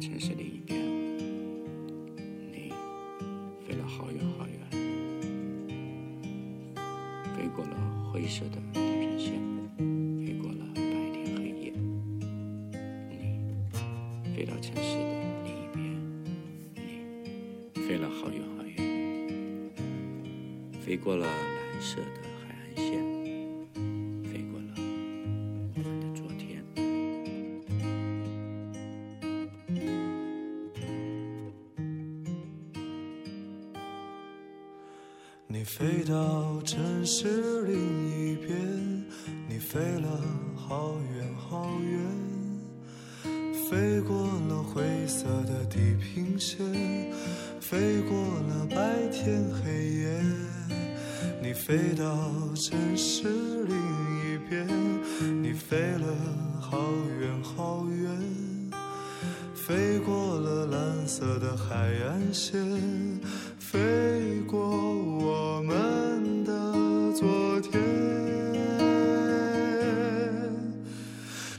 城市另一边，你飞了好远好远，飞过了灰色的海岸线，飞过我们的昨天。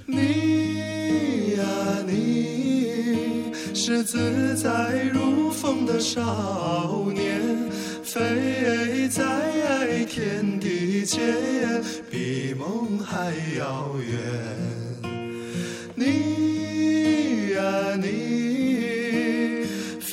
你呀、你是自在如风的少年，飞在天地间，比梦还遥远。你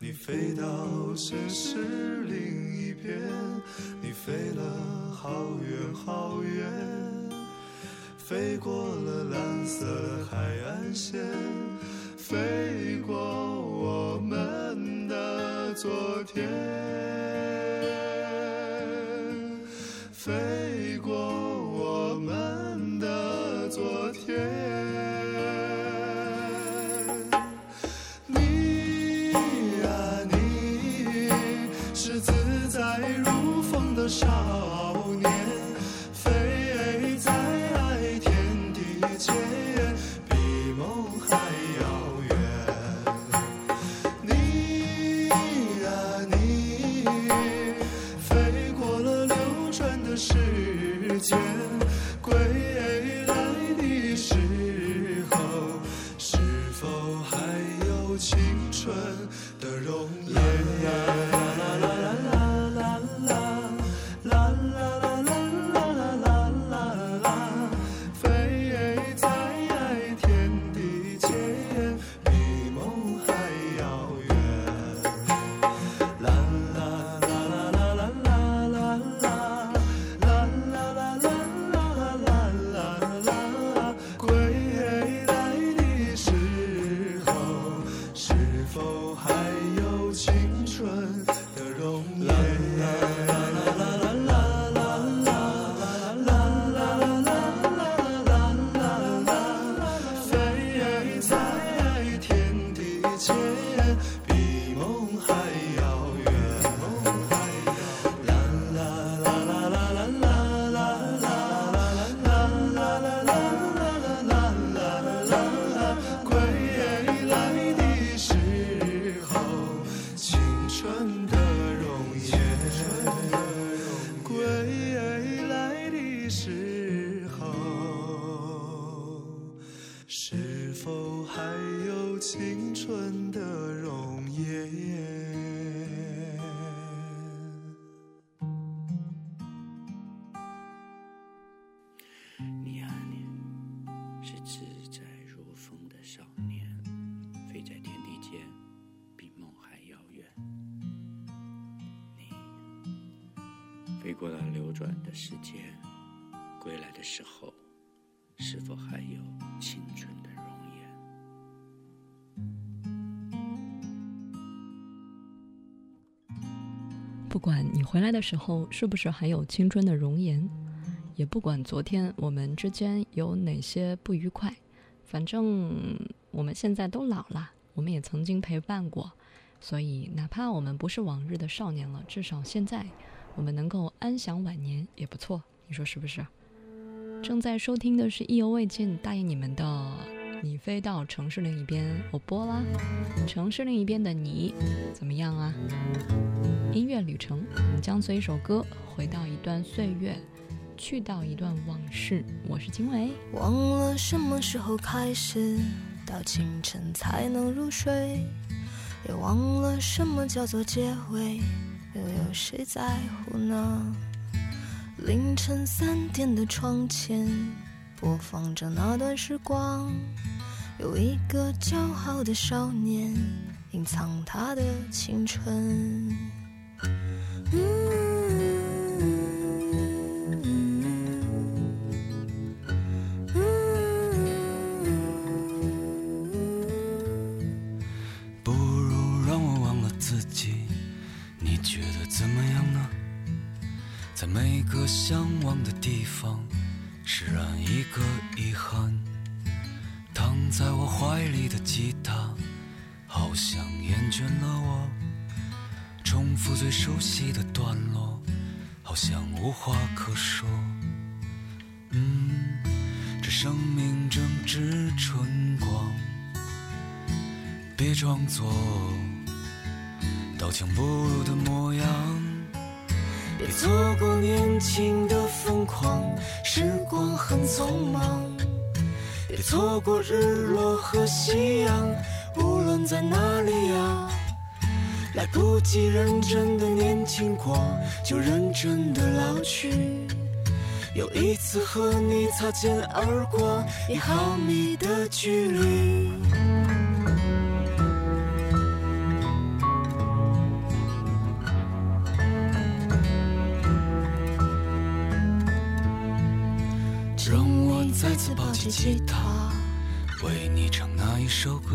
你飞到城市另一边，你飞了好远好远。飞过了蓝色海岸线，飞过我们的昨天，不管你回来的时候是不是还有青春的容颜，也不管昨天我们之间有哪些不愉快，反正我们现在都老了，我们也曾经陪伴过，所以哪怕我们不是往日的少年了，至少现在我们能够安享晚年也不错，你说是不是？正在收听的是意犹未尽答应你们的《你飞到城市另一边》，我播啦，城市另一边的你怎么样啊？旅程，我们将随一首歌回到一段岁月，去到一段往事。我是经纬，忘了什么时候开始，到清晨才能入睡，也忘了什么叫做结尾，又有谁在乎呢？凌晨三点的窗前，播放着那段时光，有一个骄傲的少年，隐藏他的青春。不如让我忘了自己你觉得怎么样呢？在每个向往的地方释然一个遗憾躺在我怀里的吉他好像厌倦了我。重复最熟悉的段落，好像无话可说。嗯，这生命正值春光，别装作刀枪不入的模样。别错过年轻的疯狂，时光很匆忙。别错过日落和夕阳，无论在哪里呀。来不及认真的年轻过，就认真的老去。有一次和你擦肩而过，一毫米的距离。让我再次抱起吉他，为你唱那一首歌。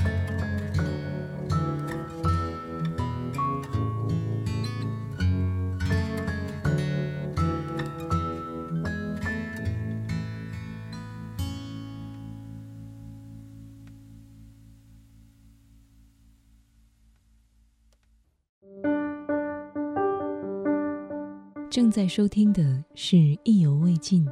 正在收听的是《意犹未尽》。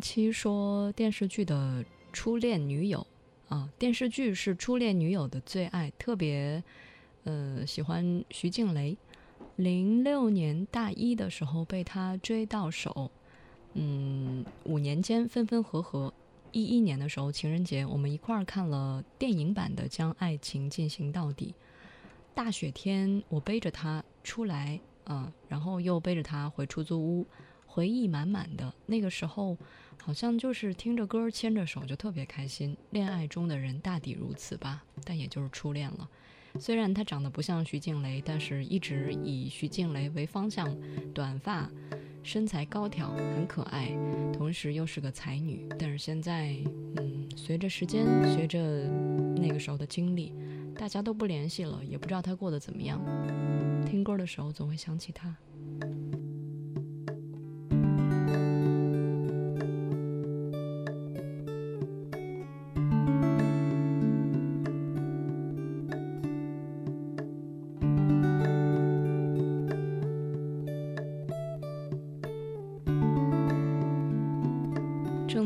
七说电视剧的初恋女友啊，电视剧是初恋女友的最爱，特别呃喜欢徐静蕾。零六年大一的时候被他追到手，嗯，五年间分分合合。一一年的时候情人节，我们一块儿看了电影版的《将爱情进行到底》。大雪天，我背着他出来，嗯，然后又背着他回出租屋。回忆满满的那个时候，好像就是听着歌牵着手就特别开心。恋爱中的人大抵如此吧，但也就是初恋了。虽然她长得不像徐静蕾，但是一直以徐静蕾为方向，短发，身材高挑，很可爱，同时又是个才女。但是现在，嗯，随着时间，随着那个时候的经历，大家都不联系了，也不知道她过得怎么样。听歌的时候总会想起她。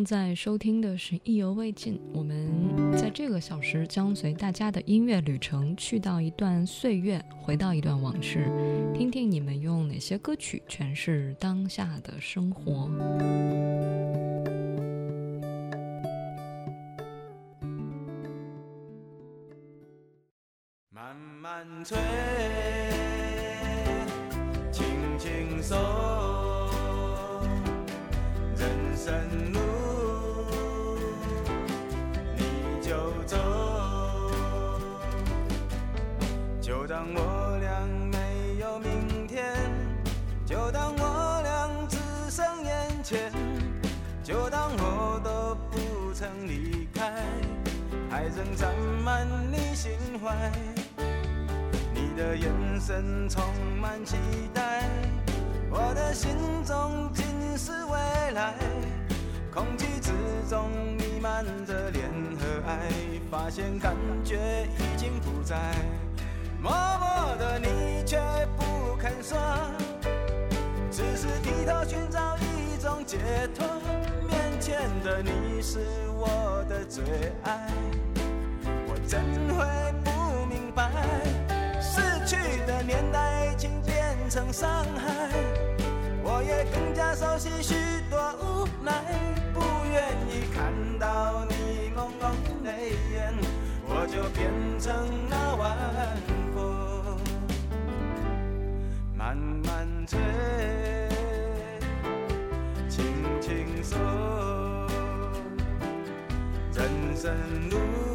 正在收听的是《意犹未尽》，我们在这个小时将随大家的音乐旅程去到一段岁月，回到一段往事，听听你们用哪些歌曲诠释当下的生活。更加熟悉许多无奈，不愿意看到你朦胧泪眼，我就变成那晚风，慢慢吹，轻轻说，人生路。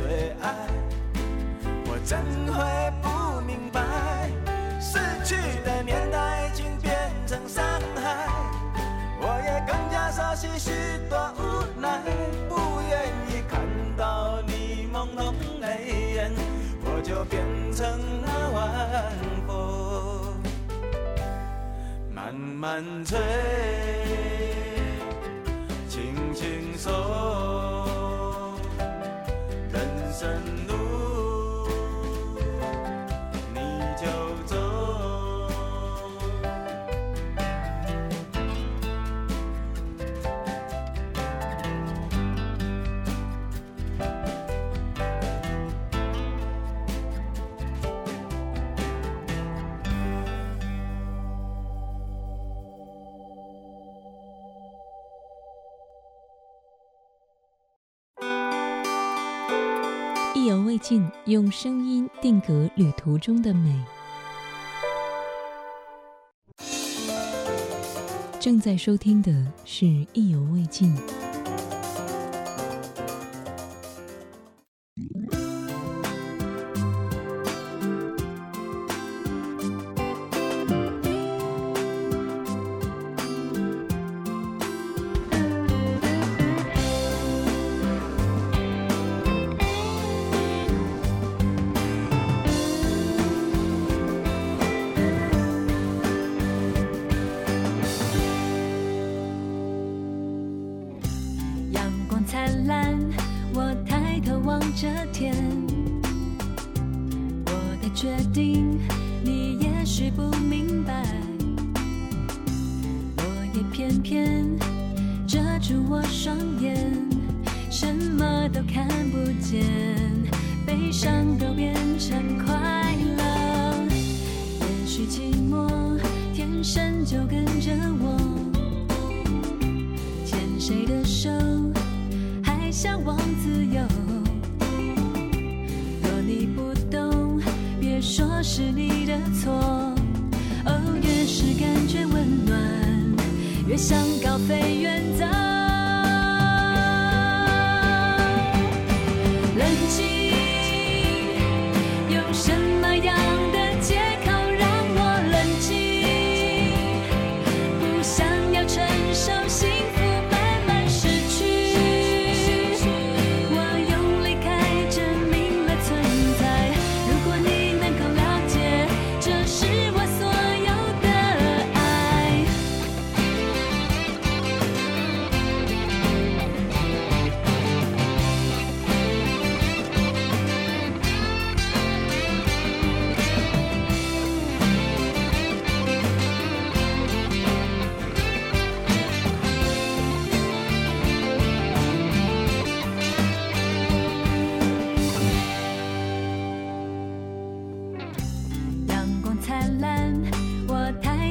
最爱，我怎会不明白？逝去的年代已经变成伤害，我也更加熟悉许多无奈，不愿意看到你朦胧泪眼，我就变成那晚风，慢慢吹，人用声音定格旅途中的美。正在收听的是《意犹未尽》。这天。我的决定，你也许不明白。落叶片片遮住我双眼，什么都看不见，悲伤都变成快乐。也许寂寞天生就跟着我。牵谁的手，还向往自由。想高飞。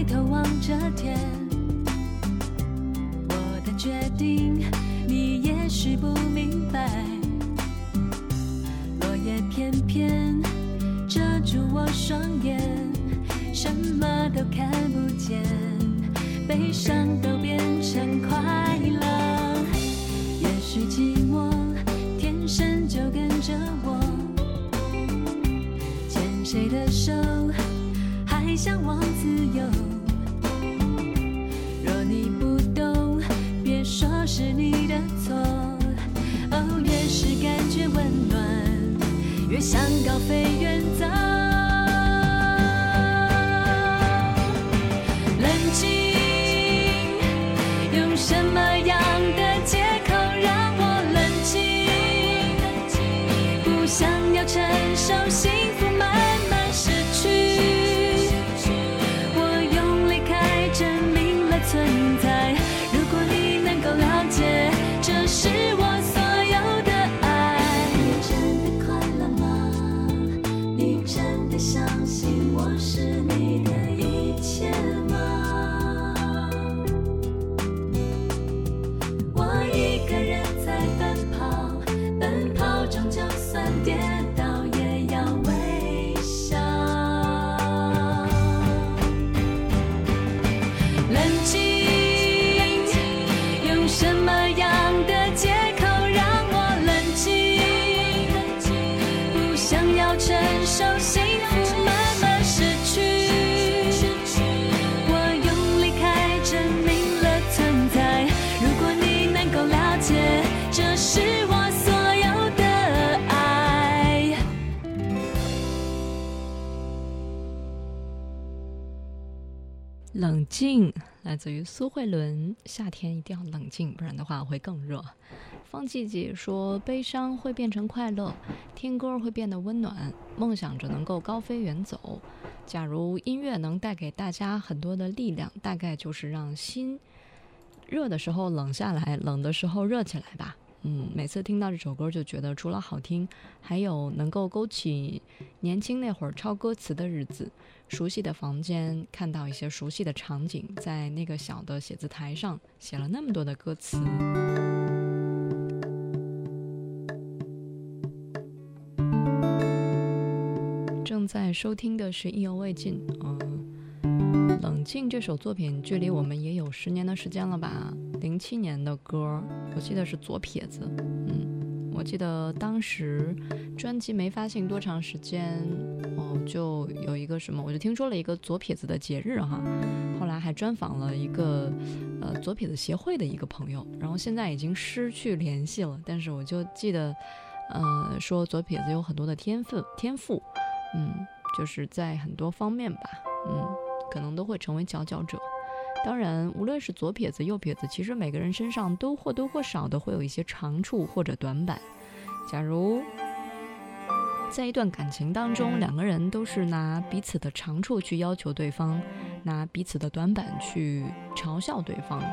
头望着天。我的决定，你也许不明白。落叶片片遮住我双眼，什么都看不见，悲伤都变成快乐。也许寂寞天生就跟着我，牵谁的手向往自由。若你不懂，别说是你的错。哦，越是感觉温暖，越想高飞静来自于苏慧伦，夏天一定要冷静，不然的话会更热。方季姐说，悲伤会变成快乐，听歌会变得温暖，梦想着能够高飞远走。假如音乐能带给大家很多的力量，大概就是让心热的时候冷下来，冷的时候热起来吧。嗯，每次听到这首歌，就觉得除了好听，还有能够勾起年轻那会儿抄歌词的日子。熟悉的房间，看到一些熟悉的场景，在那个小的写字台上写了那么多的歌词。正在收听的是《意犹未尽》，嗯，冷静这首作品距离我们也有十年的时间了吧？零七年的歌，我记得是左撇子，嗯，我记得当时专辑没发行多长时间，哦，就有一个什么，我就听说了一个左撇子的节日哈，后来还专访了一个呃左撇子协会的一个朋友，然后现在已经失去联系了，但是我就记得，呃，说左撇子有很多的天分天赋，嗯，就是在很多方面吧，嗯，可能都会成为佼佼者。当然，无论是左撇子、右撇子，其实每个人身上都或多或少的会有一些长处或者短板。假如在一段感情当中，两个人都是拿彼此的长处去要求对方，拿彼此的短板去嘲笑对方，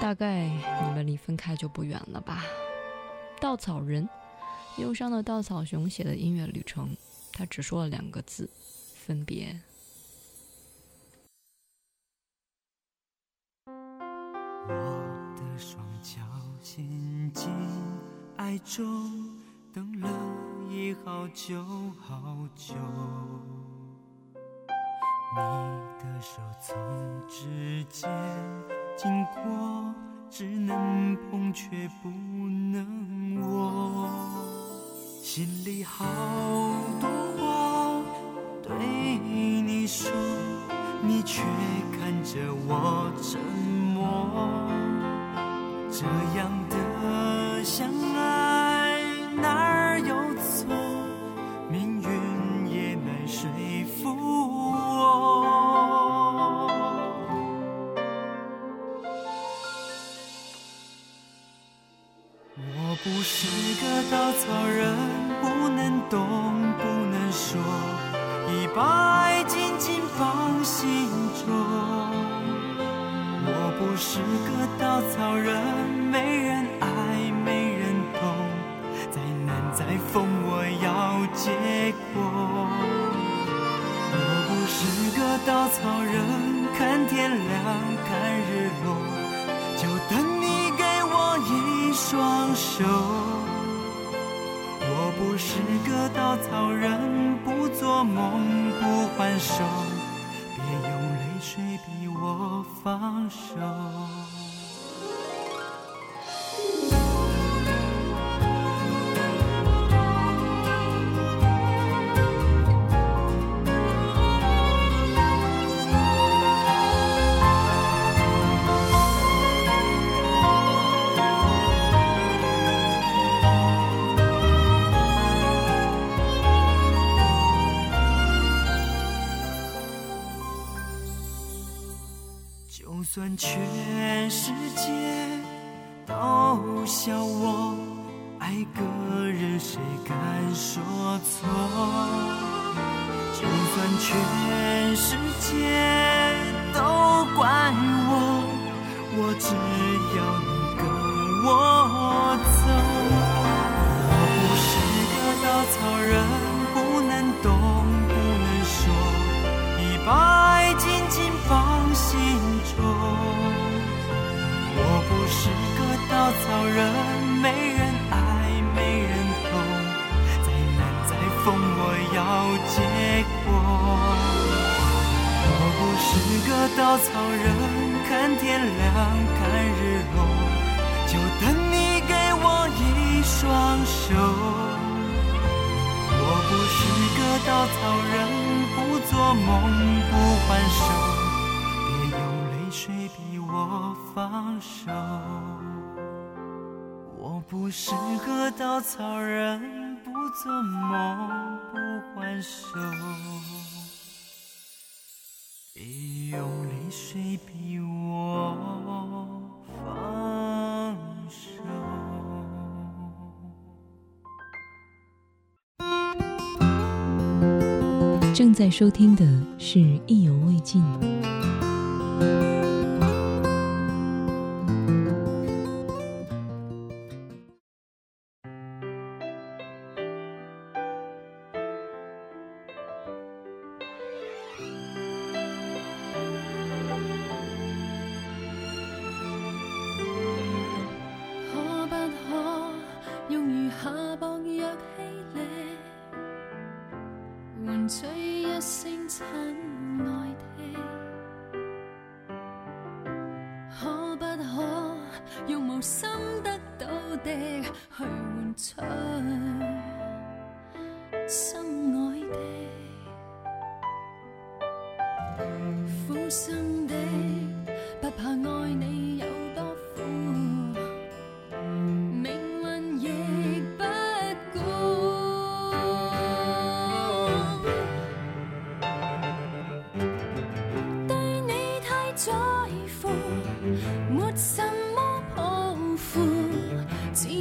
大概你们离分开就不远了吧。稻草人，忧伤的稻草熊写的音乐旅程，他只说了两个字，分别。进爱中，等了已好久好久。你的手从指尖经过，只能碰却不能握。心里好多话对你说，你却看着我沉默。这样的相爱哪儿有错？命运也难说服我。我不是个稻草人，不能动，不能说，已把爱紧紧放心中。我不是个稻草，人难再疯，我要结果。我不是个稻草人，看天亮，看日落，就等你给我一双手。我不是个稻草人，不做梦，不还手，别用泪水逼我放手。全世界都笑我爱个人，谁敢说错？就算全世界都怪我，我只要你跟我走。我不是个稻草人，不能动，不能说，一把爱紧紧放心中。我不是个稻草人，没人爱，没人懂，再难再疯，我要结果。我不是个稻草人，看天亮，看日落，就等你给我一双手。我不是个稻草人，不做梦，不还手，我放手。我不是个稻草人，不做梦，不还手，别用泪水逼我放手。正在收听的是《意犹未尽》。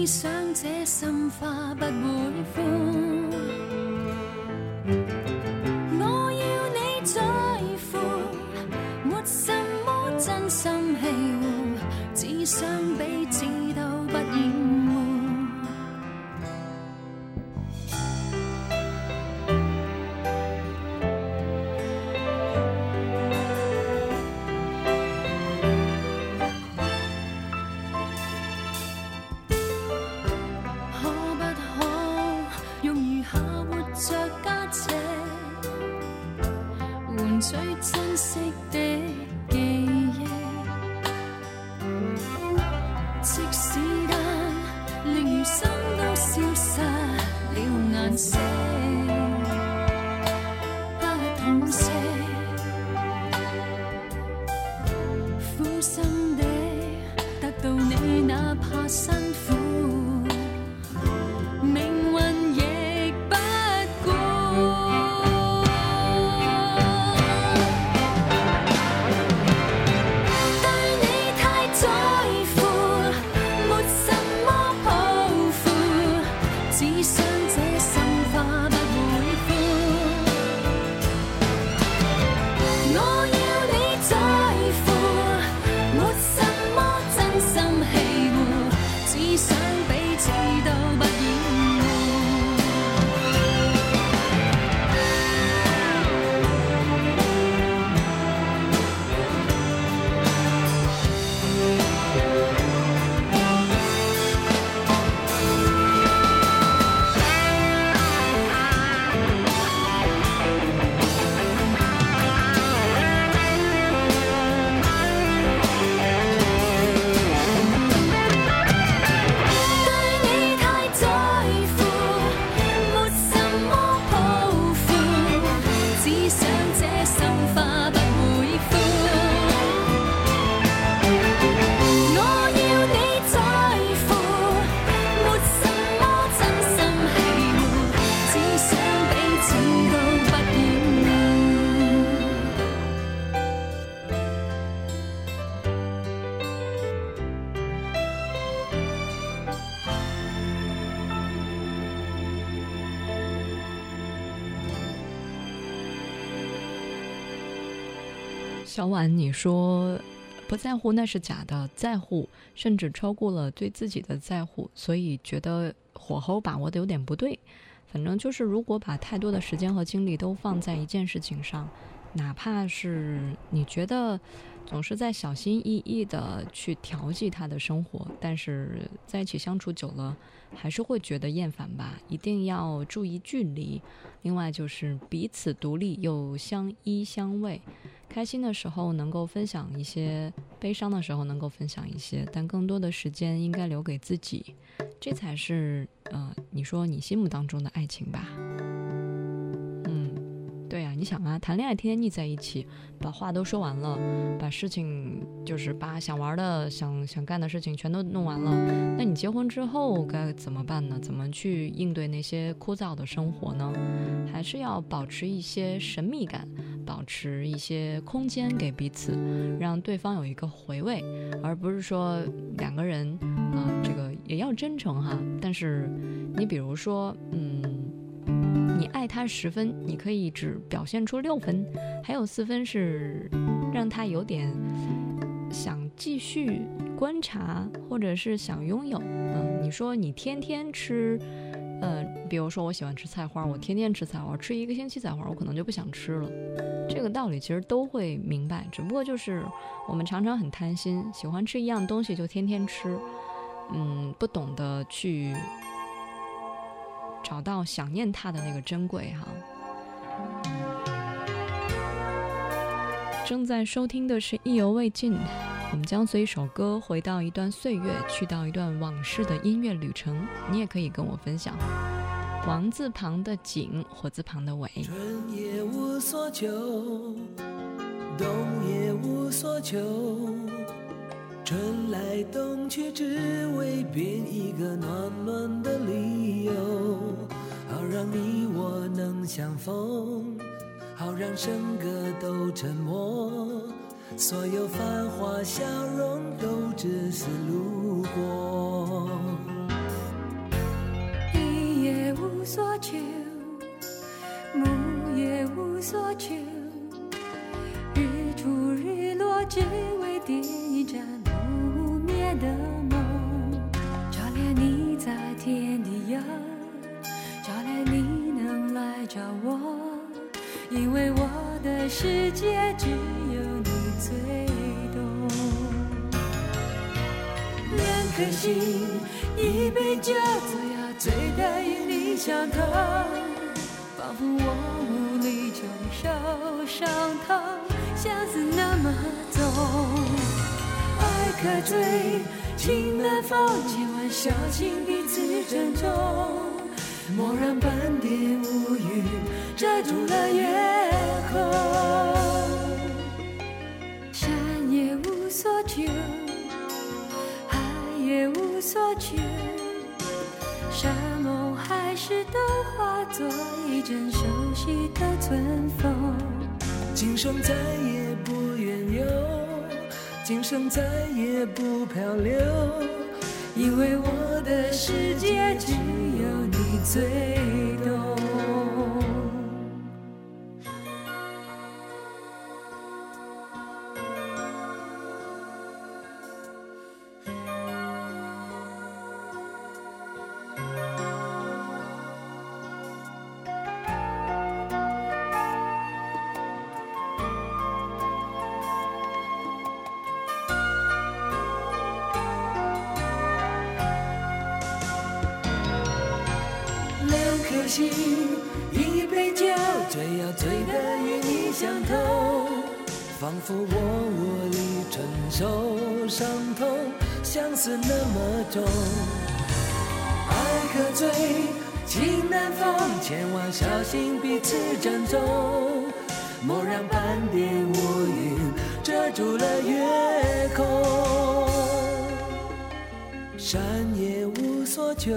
想这心花不会枯。小婉，你说不在乎那是假的，在乎甚至超过了对自己的在乎，所以觉得火候把握的有点不对。反正就是，如果把太多的时间和精力都放在一件事情上，哪怕是你觉得总是在小心翼翼的去调剂他的生活，但是在一起相处久了，还是会觉得厌烦吧。一定要注意距离。另外就是彼此独立又相依相偎，开心的时候能够分享一些，悲伤的时候能够分享一些，但更多的时间应该留给自己，这才是呃，你说你心目当中的爱情吧。你想啊，谈恋爱天天腻在一起，把话都说完了，把事情就是把想玩的、想想干的事情全都弄完了，那你结婚之后该怎么办呢？怎么去应对那些枯燥的生活呢？还是要保持一些神秘感，保持一些空间给彼此，让对方有一个回味，而不是说两个人啊、这个也要真诚哈。但是你比如说，嗯，你爱他十分，你可以只表现出六分，还有四分是让他有点想继续观察，或者是想拥有。嗯，你说你天天吃。呃，比如说我喜欢吃菜花，我天天吃菜花，吃一个星期菜花，我可能就不想吃了。这个道理其实都会明白，只不过就是我们常常很贪心，喜欢吃一样东西就天天吃，嗯，不懂得去找到想念他的那个珍贵哈。正在收听的是《意犹未尽》，我们将随一首歌回到一段岁月，去到一段往事的音乐旅程。你也可以跟我分享。王字旁的景，火字旁的伟。春也无所求，冬也无所求，春来冬去，只为编一个暖暖的理由，好让你我能相逢，好让笙歌都沉默，所有繁华笑容都只是路过。一也无所求，木也无所求，日出日落只为点一盏的梦，照亮你在天地游，照亮你能来找我，因为我的世界只有你最懂。两颗心，一杯酒，最要醉得与你相同。仿佛我无力承受伤痛，相思那么重。可追，情难逢，千万小心彼此珍重。莫让半点乌云遮住了月空。山也无所求。海也无所求，山盟海誓都化作一阵熟悉的春风。今生再也不愿有，今生再也不漂流，因为我的世界只有你最懂。伤痛，相思那么重。爱可醉，情难放，千万小心彼此珍重，莫让半点乌云遮住了月空。山也无所求。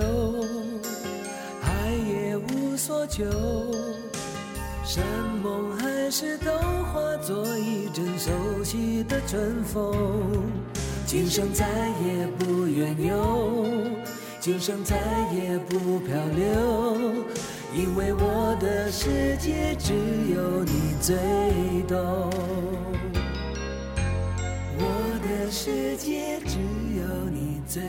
海也无所求，山盟海誓都化作一阵熟悉的春风。今生再也不远游今生再也不漂流因为我的世界只有你最懂。我的世界只有你最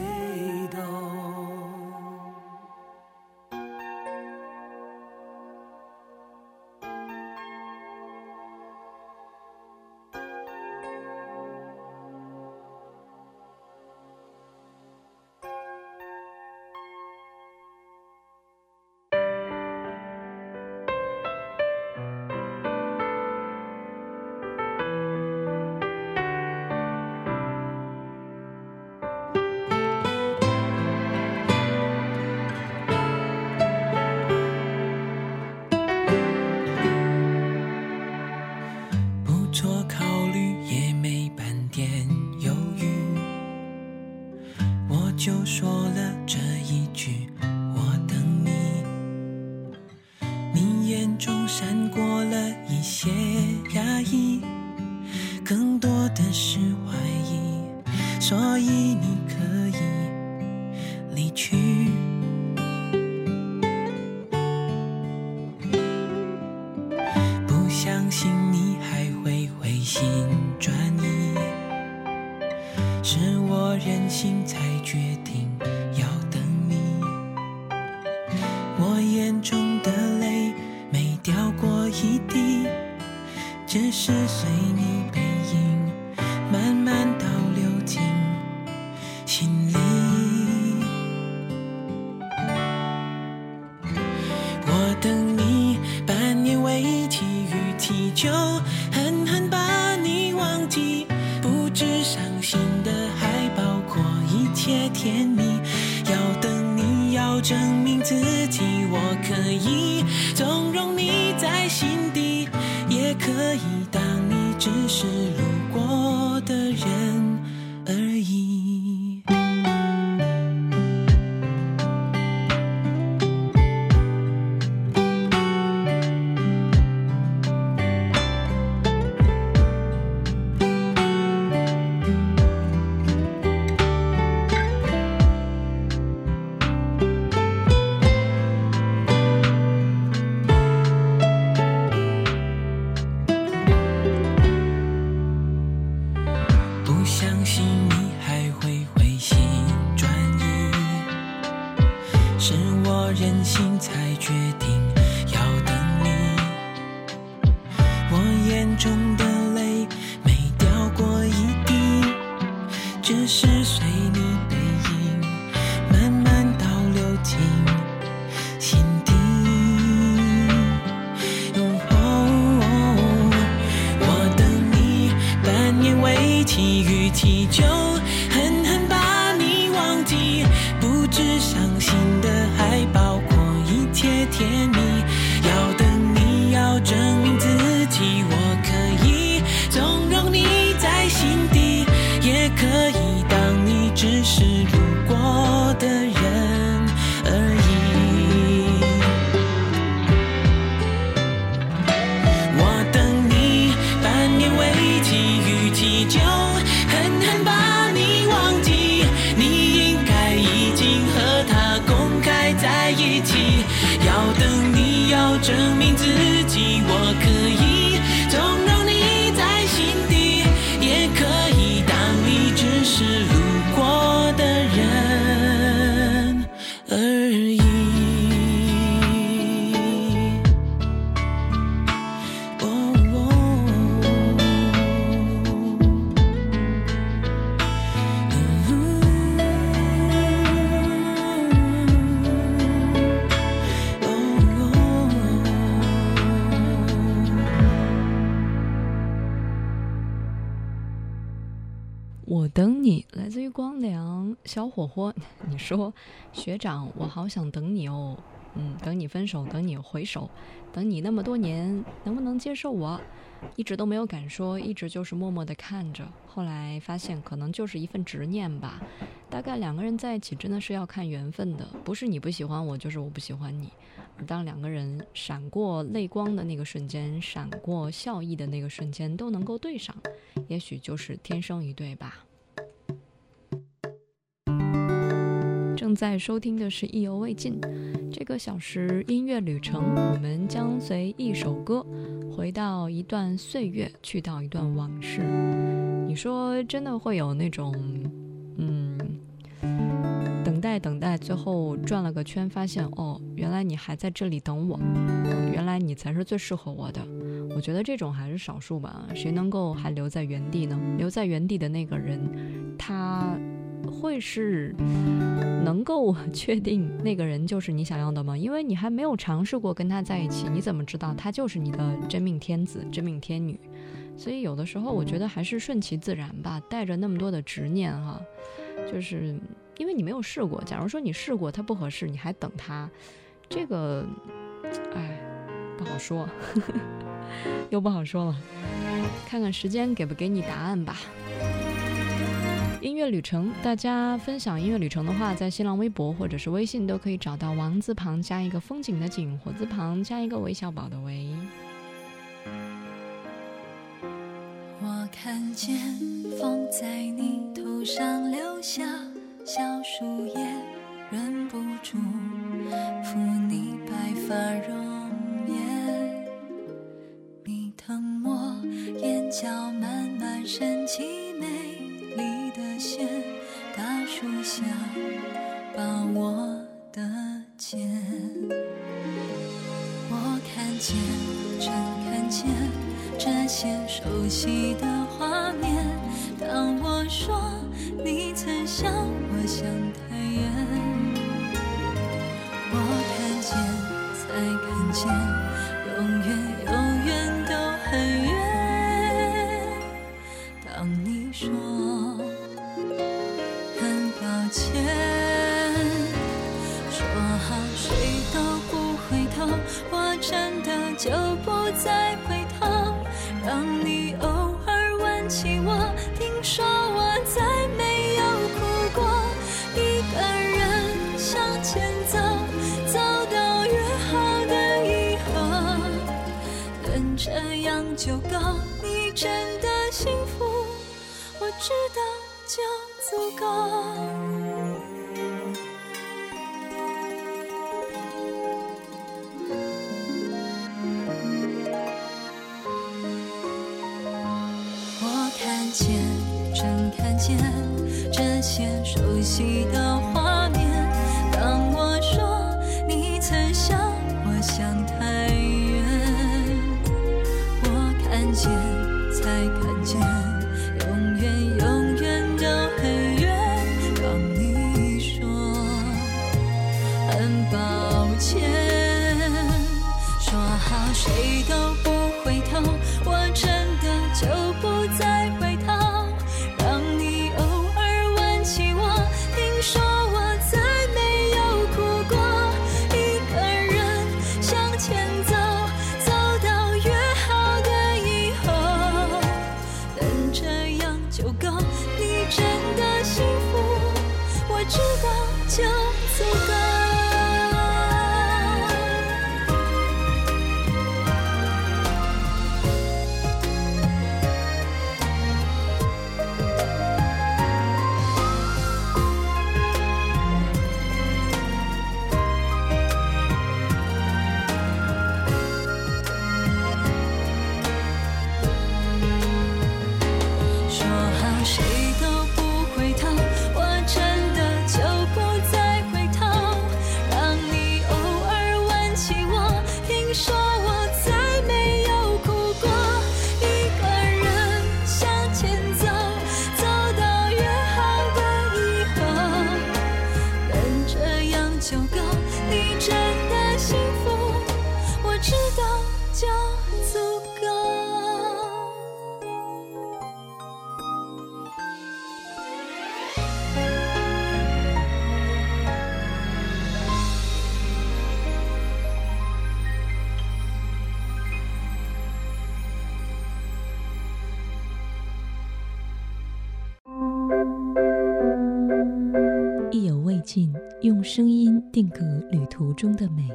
小火火。你说，学长，我好想等你哦。嗯，等你分手，等你回首，等你那么多年，能不能接受我？一直都没有敢说，一直就是默默的看着。后来发现，可能就是一份执念吧。大概两个人在一起真的是要看缘分的，不是你不喜欢我，就是我不喜欢你。当两个人闪过泪光的那个瞬间，闪过笑意的那个瞬间，都能够对上，也许就是天生一对吧。正在收听的是《意犹未尽》这个小时音乐旅程，我们将随一首歌回到一段岁月，去到一段往事。你说真的会有那种，嗯，等待等待，最后转了个圈，发现哦，原来你还在这里等我，原来你才是最适合我的。我觉得这种还是少数吧，谁能够还留在原地呢？留在原地的那个人，他会是能够确定那个人就是你想要的吗？因为你还没有尝试过跟他在一起，你怎么知道他就是你的真命天子、真命天女？所以有的时候，我觉得还是顺其自然吧，带着那么多的执念哈，就是因为你没有试过。假如说你试过，他不合适，你还等他，这个，哎，不好说，又不好说了。看看时间给不给你答案吧。音乐旅程，大家分享音乐旅程的话，在新浪微博或者是微信都可以找到王字旁加一个风景的景，火字旁加一个韦小宝的韦。我看见风在你头上留下小树叶，忍不住抚你白发容颜。你疼我眼角慢慢升起美丽线，大树下把我的肩。我看见，真看见这些熟悉的画面。当我说你曾想我想太远，我看见，才看见，永远永远都很远。当你说就不再回头，让你偶尔问起我。听说我再没有哭过，一个人向前走，走到约好的以后，能这样就够。你真的幸福，我知道就足够。谁定格旅途中的美。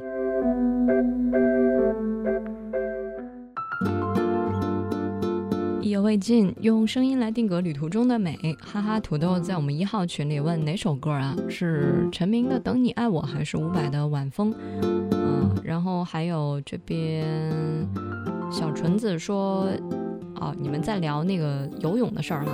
意犹未尽，用声音来定格旅途中的美。哈哈，土豆在我们一号群里问哪首歌啊？是陈明的《等你爱我》，还是伍佰的《晚风》？嗯，然后还有这边小纯子说，哦，你们在聊那个游泳的事儿哈。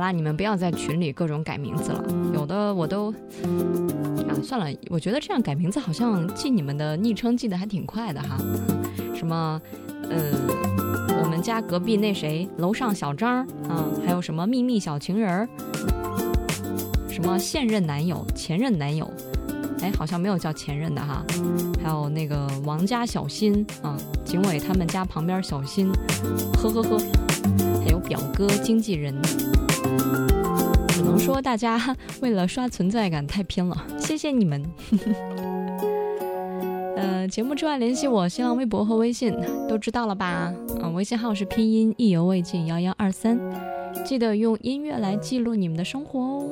啦，你们不要在群里各种改名字了，有的我都啊算了，我觉得这样改名字好像记你们的昵称记得还挺快的哈。什么，呃，我们家隔壁那谁，楼上小张啊，还有什么秘密小情人，什么现任男友、前任男友，哎，好像没有叫前任的哈。还有那个王家小新啊，警卫他们家旁边小新，呵呵呵，还有表哥经纪人。只能说大家为了刷存在感太拼了，谢谢你们。呃，节目之外联系我，新浪微博和微信都知道了吧？嗯、微信号是拼音意犹未尽幺幺二三，记得用音乐来记录你们的生活哦。